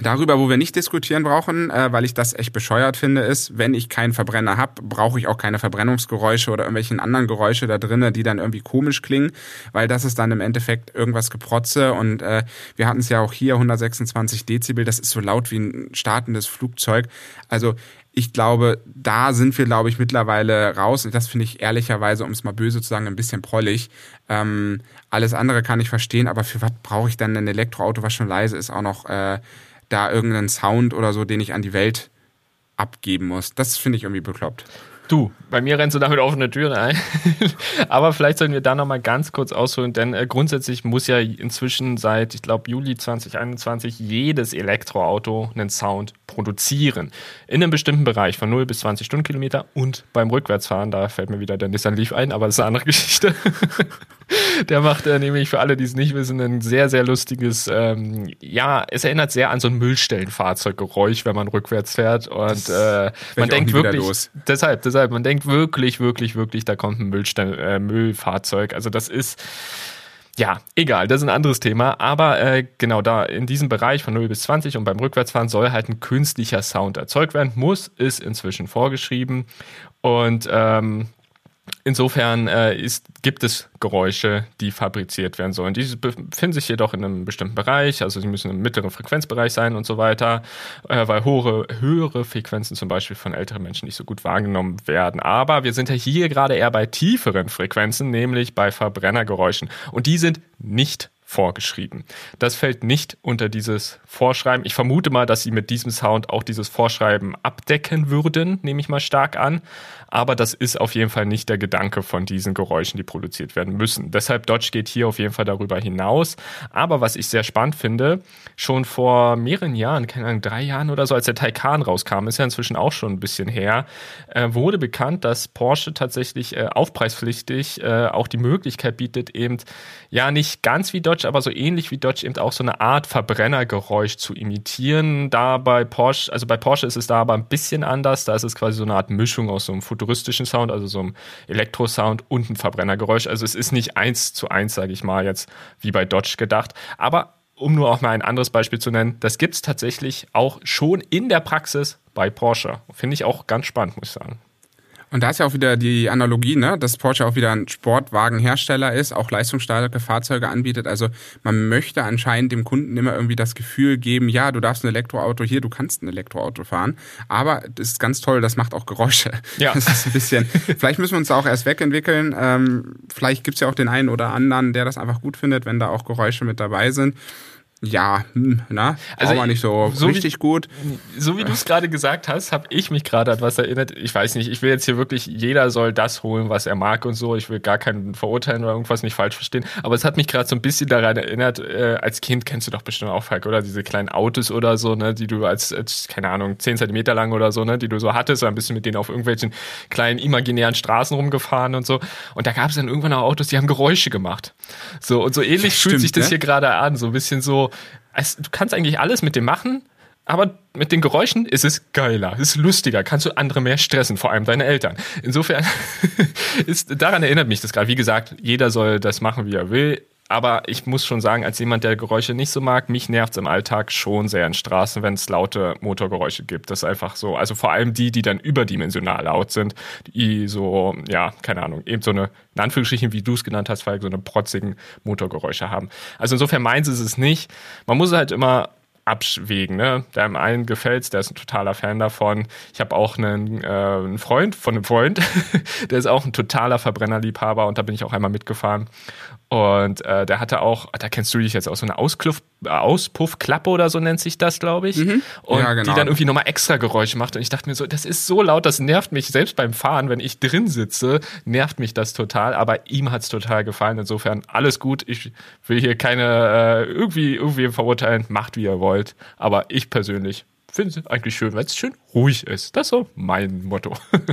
Darüber, wo wir nicht diskutieren brauchen, äh, weil ich das echt bescheuert finde, ist, wenn ich keinen Verbrenner habe, brauche ich auch keine Verbrennungsgeräusche oder irgendwelchen anderen Geräusche da drinnen, die dann irgendwie komisch klingen, weil das ist dann im Endeffekt irgendwas Geprotze und äh, wir hatten es ja auch hier 126 Dezibel, das ist so laut wie ein startendes Flugzeug. Also ich glaube, da sind wir, glaube ich, mittlerweile raus. Und das finde ich ehrlicherweise, um es mal böse zu sagen, ein bisschen prollig. Ähm, alles andere kann ich verstehen, aber für was brauche ich dann ein Elektroauto, was schon leise ist, auch noch äh, da irgendeinen Sound oder so, den ich an die Welt abgeben muss. Das finde ich irgendwie bekloppt. Du, bei mir rennst du damit offene Türen ein. Aber vielleicht sollten wir da nochmal ganz kurz ausholen, denn äh, grundsätzlich muss ja inzwischen seit, ich glaube, Juli 2021 jedes Elektroauto einen Sound produzieren. In einem bestimmten Bereich von 0 bis 20 Stundenkilometer und beim Rückwärtsfahren, da fällt mir wieder der Nissan Leaf ein, aber das ist eine andere Geschichte. der macht äh, nämlich für alle, die es nicht wissen, ein sehr, sehr lustiges, ähm, ja, es erinnert sehr an so ein Müllstellenfahrzeuggeräusch, wenn man rückwärts fährt und äh, man denkt wirklich, deshalb, deshalb man denkt wirklich, wirklich, wirklich, da kommt ein Müllstein, äh, Müllfahrzeug. Also das ist, ja, egal, das ist ein anderes Thema. Aber äh, genau da in diesem Bereich von 0 bis 20 und beim Rückwärtsfahren soll halt ein künstlicher Sound erzeugt werden. Muss, ist inzwischen vorgeschrieben. Und ähm, Insofern äh, ist, gibt es Geräusche, die fabriziert werden sollen. Diese befinden sich jedoch in einem bestimmten Bereich, also sie müssen im mittleren Frequenzbereich sein und so weiter, äh, weil hohe, höhere Frequenzen zum Beispiel von älteren Menschen nicht so gut wahrgenommen werden. Aber wir sind ja hier gerade eher bei tieferen Frequenzen, nämlich bei Verbrennergeräuschen. Und die sind nicht vorgeschrieben. Das fällt nicht unter dieses Vorschreiben. Ich vermute mal, dass sie mit diesem Sound auch dieses Vorschreiben abdecken würden, nehme ich mal stark an. Aber das ist auf jeden Fall nicht der Gedanke von diesen Geräuschen, die produziert werden müssen. Deshalb Dodge geht hier auf jeden Fall darüber hinaus. Aber was ich sehr spannend finde, schon vor mehreren Jahren, keine Ahnung, drei Jahren oder so, als der Taycan rauskam, ist ja inzwischen auch schon ein bisschen her, äh, wurde bekannt, dass Porsche tatsächlich äh, aufpreispflichtig äh, auch die Möglichkeit bietet, eben ja nicht ganz wie Dodge aber so ähnlich wie Dodge eben auch so eine Art Verbrennergeräusch zu imitieren. Da bei Porsche, also bei Porsche ist es da aber ein bisschen anders. Da ist es quasi so eine Art Mischung aus so einem futuristischen Sound, also so einem Elektro-Sound und ein Verbrennergeräusch. Also es ist nicht eins zu eins, sage ich mal, jetzt wie bei Dodge gedacht. Aber um nur auch mal ein anderes Beispiel zu nennen, das gibt es tatsächlich auch schon in der Praxis bei Porsche. Finde ich auch ganz spannend, muss ich sagen. Und da ist ja auch wieder die Analogie, ne, dass Porsche auch wieder ein Sportwagenhersteller ist, auch leistungsstarke Fahrzeuge anbietet. Also man möchte anscheinend dem Kunden immer irgendwie das Gefühl geben, ja, du darfst ein Elektroauto hier, du kannst ein Elektroauto fahren. Aber das ist ganz toll, das macht auch Geräusche. Ja. Das ist ein bisschen, vielleicht müssen wir uns da auch erst wegentwickeln. Ähm, vielleicht gibt's ja auch den einen oder anderen, der das einfach gut findet, wenn da auch Geräusche mit dabei sind ja, hm, na, also war nicht so, so richtig wie, gut. So wie du es gerade gesagt hast, habe ich mich gerade an was erinnert. Ich weiß nicht, ich will jetzt hier wirklich, jeder soll das holen, was er mag und so. Ich will gar keinen verurteilen oder irgendwas nicht falsch verstehen. Aber es hat mich gerade so ein bisschen daran erinnert, äh, als Kind kennst du doch bestimmt auch, Falk, oder? Diese kleinen Autos oder so, ne, die du als, als, keine Ahnung, 10 Zentimeter lang oder so, ne, die du so hattest, oder ein bisschen mit denen auf irgendwelchen kleinen imaginären Straßen rumgefahren und so. Und da gab es dann irgendwann auch Autos, die haben Geräusche gemacht. So, und so ähnlich ja, fühlt stimmt, sich das ne? hier gerade an. So ein bisschen so, es, du kannst eigentlich alles mit dem machen, aber mit den Geräuschen ist es geiler, ist lustiger, kannst du andere mehr stressen, vor allem deine Eltern. Insofern ist, daran erinnert mich das gerade. Wie gesagt, jeder soll das machen, wie er will. Aber ich muss schon sagen, als jemand, der Geräusche nicht so mag, mich nervt es im Alltag schon sehr in Straßen, wenn es laute Motorgeräusche gibt. Das ist einfach so. Also vor allem die, die dann überdimensional laut sind, die so, ja, keine Ahnung, eben so eine, in Anführungsstrichen, wie du es genannt hast, weil so eine protzigen Motorgeräusche haben. Also insofern meins ist es nicht. Man muss halt immer abwägen. Ne? Der einen gefällt's, der ist ein totaler Fan davon. Ich habe auch einen, äh, einen Freund von einem Freund, der ist auch ein totaler Verbrennerliebhaber und da bin ich auch einmal mitgefahren. Und äh, der hatte auch, da kennst du dich jetzt auch so eine Auskluft, Auspuffklappe oder so nennt sich das, glaube ich. Mhm. Und ja, genau. die dann irgendwie nochmal extra Geräusche macht. Und ich dachte mir so, das ist so laut, das nervt mich. Selbst beim Fahren, wenn ich drin sitze, nervt mich das total. Aber ihm hat's total gefallen. Insofern alles gut. Ich will hier keine äh, irgendwie, irgendwie verurteilen. Macht, wie ihr wollt. Aber ich persönlich finde es eigentlich schön, weil es schön ruhig ist. Das ist so mein Motto.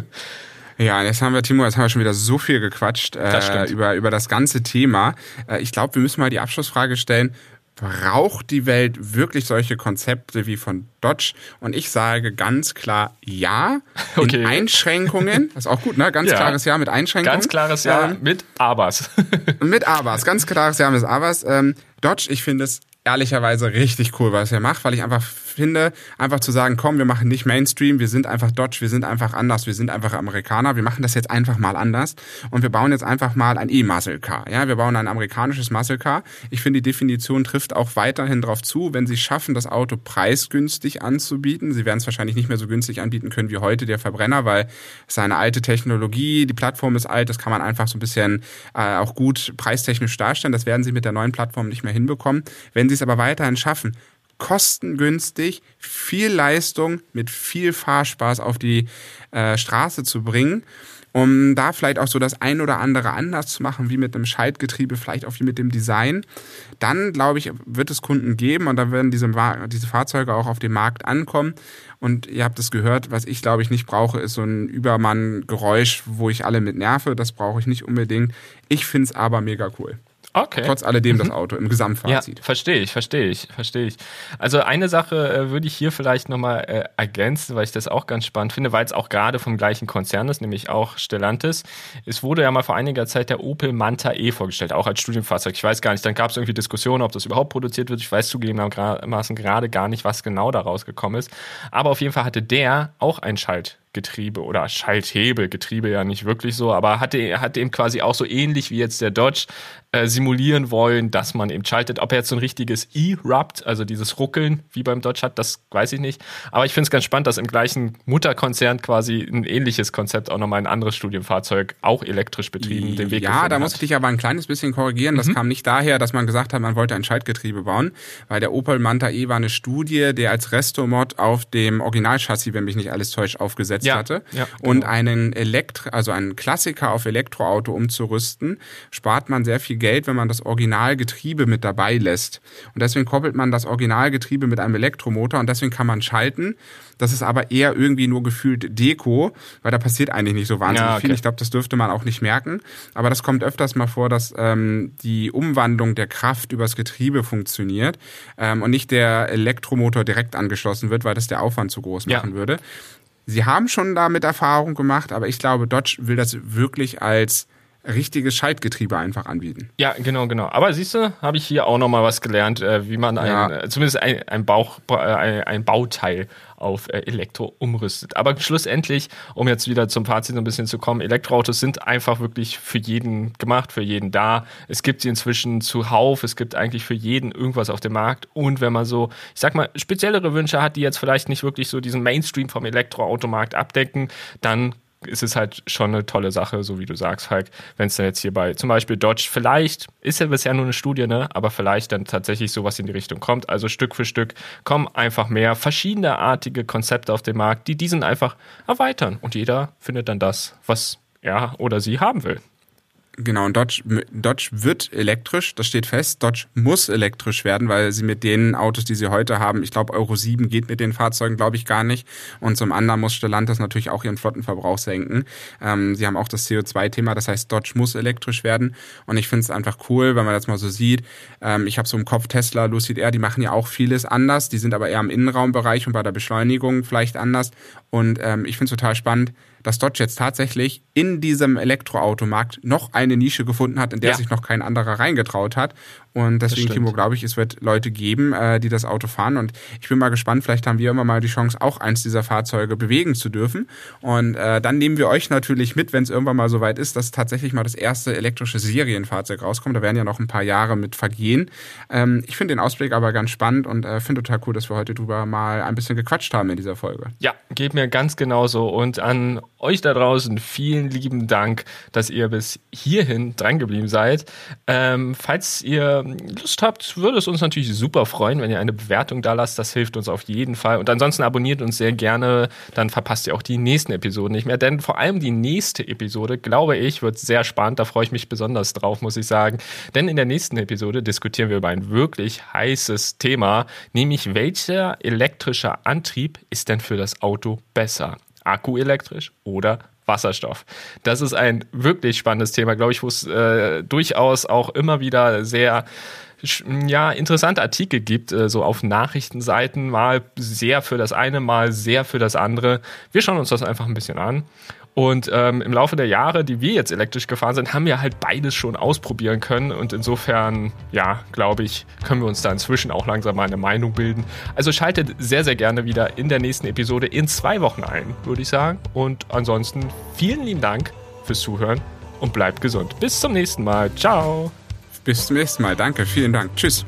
Ja, jetzt haben wir, Timo, jetzt haben wir schon wieder so viel gequatscht äh, über, über das ganze Thema. Äh, ich glaube, wir müssen mal die Abschlussfrage stellen. Braucht die Welt wirklich solche Konzepte wie von Dodge? Und ich sage ganz klar ja. Okay. In Einschränkungen. Das ist auch gut, ne? Ganz ja. klares Ja mit Einschränkungen. Ganz klares Ja ähm, mit Abers. mit Abers. Ganz klares Ja mit Abers. Ähm, Dodge, ich finde es ehrlicherweise richtig cool, was er macht, weil ich einfach finde, einfach zu sagen, komm, wir machen nicht Mainstream, wir sind einfach Dodge, wir sind einfach anders, wir sind einfach Amerikaner, wir machen das jetzt einfach mal anders und wir bauen jetzt einfach mal ein E-Muscle Car. Ja, wir bauen ein amerikanisches Muscle Car. Ich finde, die Definition trifft auch weiterhin darauf zu, wenn sie schaffen, das Auto preisgünstig anzubieten. Sie werden es wahrscheinlich nicht mehr so günstig anbieten können wie heute der Verbrenner, weil es eine alte Technologie, die Plattform ist alt, das kann man einfach so ein bisschen äh, auch gut preistechnisch darstellen. Das werden sie mit der neuen Plattform nicht mehr hinbekommen. Wenn sie es aber weiterhin schaffen, kostengünstig viel Leistung mit viel Fahrspaß auf die äh, Straße zu bringen, um da vielleicht auch so das ein oder andere anders zu machen, wie mit dem Schaltgetriebe, vielleicht auch wie mit dem Design. Dann, glaube ich, wird es Kunden geben und dann werden diese, diese Fahrzeuge auch auf den Markt ankommen. Und ihr habt es gehört, was ich, glaube ich, nicht brauche, ist so ein Übermann-Geräusch, wo ich alle mit nerve. Das brauche ich nicht unbedingt. Ich finde es aber mega cool. Okay. Trotz alledem das mhm. Auto im Gesamtfazit. Ja, verstehe ich, verstehe ich, verstehe ich. Also eine Sache äh, würde ich hier vielleicht nochmal äh, ergänzen, weil ich das auch ganz spannend finde, weil es auch gerade vom gleichen Konzern ist, nämlich auch Stellantis. Es wurde ja mal vor einiger Zeit der Opel Manta E vorgestellt, auch als Studienfahrzeug. Ich weiß gar nicht, dann gab es irgendwie Diskussionen, ob das überhaupt produziert wird. Ich weiß zugegebenermaßen gerade gar nicht, was genau da rausgekommen ist. Aber auf jeden Fall hatte der auch ein Schalt Getriebe oder Schalthebelgetriebe ja nicht wirklich so, aber hatte, hatte eben quasi auch so ähnlich wie jetzt der Dodge äh, simulieren wollen, dass man eben schaltet. Ob er jetzt so ein richtiges E-Rupt, also dieses Ruckeln wie beim Dodge hat, das weiß ich nicht. Aber ich finde es ganz spannend, dass im gleichen Mutterkonzern quasi ein ähnliches Konzept auch nochmal ein anderes Studienfahrzeug, auch elektrisch betrieben, den Weg Ja, da muss ich dich aber ein kleines bisschen korrigieren. Das mhm. kam nicht daher, dass man gesagt hat, man wollte ein Schaltgetriebe bauen, weil der Opel Manta E war eine Studie, der als Restomod auf dem Originalchassis, wenn mich nicht alles täuscht, aufgesetzt ja, hatte. Ja, genau. Und einen Elektro, also einen Klassiker auf Elektroauto umzurüsten, spart man sehr viel Geld, wenn man das Originalgetriebe mit dabei lässt. Und deswegen koppelt man das Originalgetriebe mit einem Elektromotor und deswegen kann man schalten. Das ist aber eher irgendwie nur gefühlt Deko, weil da passiert eigentlich nicht so wahnsinnig ja, okay. viel. Ich glaube, das dürfte man auch nicht merken. Aber das kommt öfters mal vor, dass ähm, die Umwandlung der Kraft übers Getriebe funktioniert ähm, und nicht der Elektromotor direkt angeschlossen wird, weil das der Aufwand zu groß machen ja. würde. Sie haben schon damit Erfahrung gemacht, aber ich glaube, Dodge will das wirklich als richtiges Schaltgetriebe einfach anbieten. Ja, genau, genau. Aber siehst du, habe ich hier auch nochmal was gelernt, äh, wie man ein, ja. Äh, zumindest ein, ein, Bauch, äh, ein Bauteil auf Elektro umrüstet. Aber schlussendlich, um jetzt wieder zum Fazit ein bisschen zu kommen, Elektroautos sind einfach wirklich für jeden gemacht, für jeden da. Es gibt sie inzwischen zuhauf, es gibt eigentlich für jeden irgendwas auf dem Markt. Und wenn man so, ich sag mal, speziellere Wünsche hat, die jetzt vielleicht nicht wirklich so diesen Mainstream vom Elektroautomarkt abdecken, dann ist es halt schon eine tolle Sache, so wie du sagst, Falk, wenn es dann jetzt hier bei zum Beispiel Dodge vielleicht, ist ja bisher nur eine Studie, ne, aber vielleicht dann tatsächlich sowas in die Richtung kommt. Also Stück für Stück kommen einfach mehr verschiedene artige Konzepte auf den Markt, die diesen einfach erweitern und jeder findet dann das, was er oder sie haben will. Genau, und Dodge, Dodge wird elektrisch, das steht fest. Dodge muss elektrisch werden, weil sie mit den Autos, die sie heute haben, ich glaube Euro 7 geht mit den Fahrzeugen, glaube ich, gar nicht. Und zum anderen muss Stellantis natürlich auch ihren Flottenverbrauch senken. Ähm, sie haben auch das CO2-Thema, das heißt, Dodge muss elektrisch werden. Und ich finde es einfach cool, wenn man das mal so sieht. Ähm, ich habe so im Kopf Tesla, Lucid Air, die machen ja auch vieles anders. Die sind aber eher im Innenraumbereich und bei der Beschleunigung vielleicht anders. Und ähm, ich finde es total spannend, dass Dodge jetzt tatsächlich in diesem Elektroautomarkt noch eine Nische gefunden hat, in der ja. sich noch kein anderer reingetraut hat. Und deswegen, Timo, glaube ich, es wird Leute geben, äh, die das Auto fahren. Und ich bin mal gespannt, vielleicht haben wir immer mal die Chance, auch eins dieser Fahrzeuge bewegen zu dürfen. Und äh, dann nehmen wir euch natürlich mit, wenn es irgendwann mal soweit ist, dass tatsächlich mal das erste elektrische Serienfahrzeug rauskommt. Da werden ja noch ein paar Jahre mit vergehen. Ähm, ich finde den Ausblick aber ganz spannend und äh, finde total cool, dass wir heute drüber mal ein bisschen gequatscht haben in dieser Folge. Ja, geht mir ganz genauso. Und an euch da draußen vielen lieben Dank, dass ihr bis hierhin drangeblieben seid. Ähm, falls ihr Lust habt, würde es uns natürlich super freuen, wenn ihr eine Bewertung da lasst. Das hilft uns auf jeden Fall. Und ansonsten abonniert uns sehr gerne, dann verpasst ihr auch die nächsten Episoden nicht mehr. Denn vor allem die nächste Episode, glaube ich, wird sehr spannend. Da freue ich mich besonders drauf, muss ich sagen. Denn in der nächsten Episode diskutieren wir über ein wirklich heißes Thema, nämlich welcher elektrischer Antrieb ist denn für das Auto besser? Akku elektrisch oder Wasserstoff. Das ist ein wirklich spannendes Thema, glaube ich, wo es äh, durchaus auch immer wieder sehr ja, interessante Artikel gibt, äh, so auf Nachrichtenseiten, mal sehr für das eine, mal sehr für das andere. Wir schauen uns das einfach ein bisschen an. Und ähm, im Laufe der Jahre, die wir jetzt elektrisch gefahren sind, haben wir halt beides schon ausprobieren können. Und insofern, ja, glaube ich, können wir uns da inzwischen auch langsam mal eine Meinung bilden. Also schaltet sehr, sehr gerne wieder in der nächsten Episode in zwei Wochen ein, würde ich sagen. Und ansonsten vielen lieben Dank fürs Zuhören und bleibt gesund. Bis zum nächsten Mal. Ciao. Bis zum nächsten Mal. Danke. Vielen Dank. Tschüss.